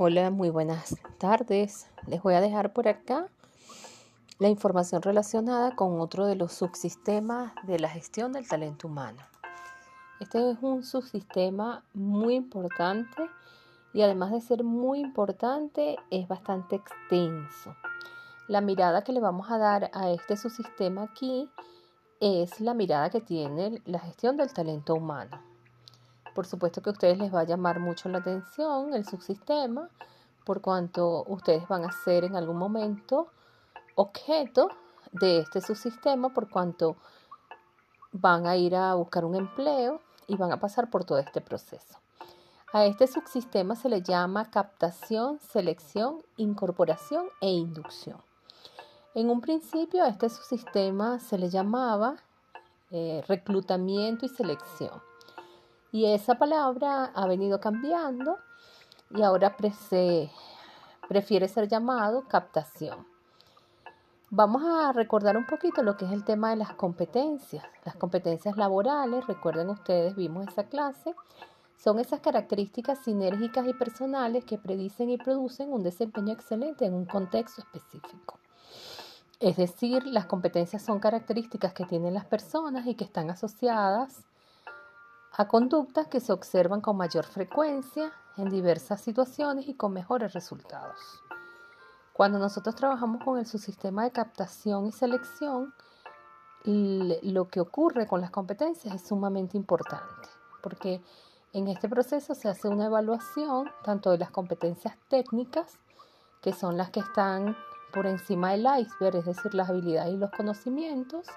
Hola, muy buenas tardes. Les voy a dejar por acá la información relacionada con otro de los subsistemas de la gestión del talento humano. Este es un subsistema muy importante y además de ser muy importante es bastante extenso. La mirada que le vamos a dar a este subsistema aquí es la mirada que tiene la gestión del talento humano. Por supuesto que a ustedes les va a llamar mucho la atención el subsistema, por cuanto ustedes van a ser en algún momento objeto de este subsistema, por cuanto van a ir a buscar un empleo y van a pasar por todo este proceso. A este subsistema se le llama captación, selección, incorporación e inducción. En un principio a este subsistema se le llamaba eh, reclutamiento y selección. Y esa palabra ha venido cambiando y ahora prefiere ser llamado captación. Vamos a recordar un poquito lo que es el tema de las competencias. Las competencias laborales, recuerden ustedes, vimos esa clase, son esas características sinérgicas y personales que predicen y producen un desempeño excelente en un contexto específico. Es decir, las competencias son características que tienen las personas y que están asociadas a conductas que se observan con mayor frecuencia en diversas situaciones y con mejores resultados. Cuando nosotros trabajamos con el subsistema de captación y selección, lo que ocurre con las competencias es sumamente importante, porque en este proceso se hace una evaluación tanto de las competencias técnicas, que son las que están por encima del iceberg, es decir, las habilidades y los conocimientos,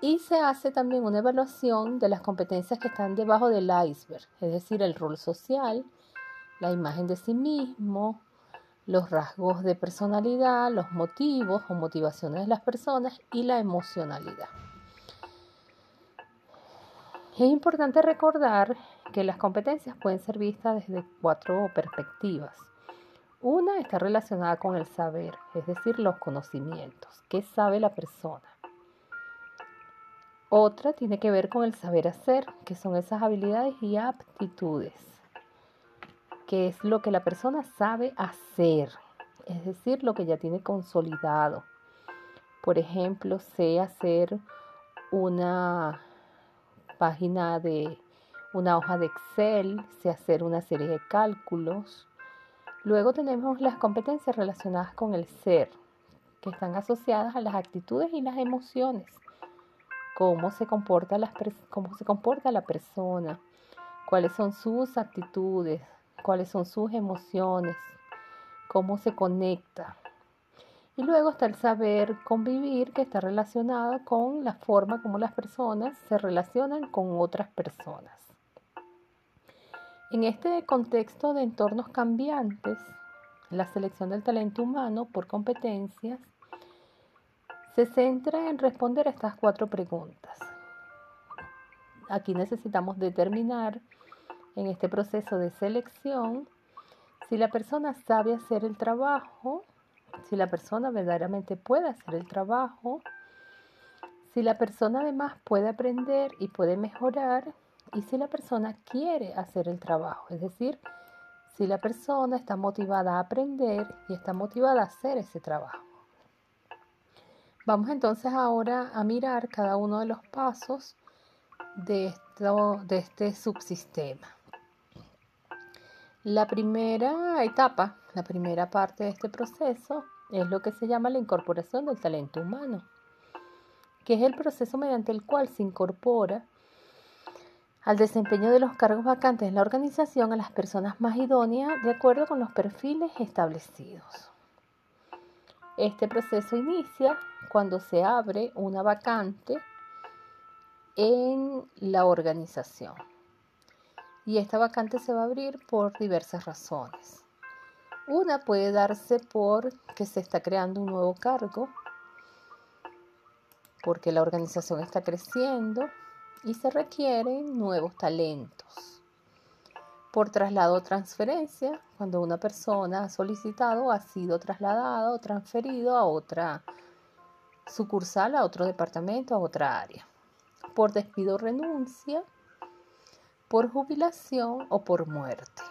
y se hace también una evaluación de las competencias que están debajo del iceberg, es decir, el rol social, la imagen de sí mismo, los rasgos de personalidad, los motivos o motivaciones de las personas y la emocionalidad. Es importante recordar que las competencias pueden ser vistas desde cuatro perspectivas. Una está relacionada con el saber, es decir, los conocimientos. ¿Qué sabe la persona? Otra tiene que ver con el saber hacer, que son esas habilidades y aptitudes, que es lo que la persona sabe hacer, es decir, lo que ya tiene consolidado. Por ejemplo, sé hacer una página de una hoja de Excel, sé hacer una serie de cálculos. Luego tenemos las competencias relacionadas con el ser, que están asociadas a las actitudes y las emociones cómo se comporta, cómo se comporta la persona, cuáles son sus actitudes, cuáles son sus emociones, cómo se conecta. Y luego está el saber convivir que está relacionado con la forma como las personas se relacionan con otras personas. En este contexto de entornos cambiantes, la selección del talento humano por competencias se centra en responder a estas cuatro preguntas. Aquí necesitamos determinar en este proceso de selección si la persona sabe hacer el trabajo, si la persona verdaderamente puede hacer el trabajo, si la persona además puede aprender y puede mejorar y si la persona quiere hacer el trabajo, es decir, si la persona está motivada a aprender y está motivada a hacer ese trabajo. Vamos entonces ahora a mirar cada uno de los pasos de, de este subsistema. La primera etapa, la primera parte de este proceso es lo que se llama la incorporación del talento humano, que es el proceso mediante el cual se incorpora al desempeño de los cargos vacantes en la organización a las personas más idóneas de acuerdo con los perfiles establecidos. Este proceso inicia cuando se abre una vacante en la organización. Y esta vacante se va a abrir por diversas razones. Una puede darse por que se está creando un nuevo cargo, porque la organización está creciendo y se requieren nuevos talentos por traslado o transferencia, cuando una persona ha solicitado, ha sido trasladado o transferido a otra sucursal, a otro departamento, a otra área. Por despido o renuncia, por jubilación o por muerte.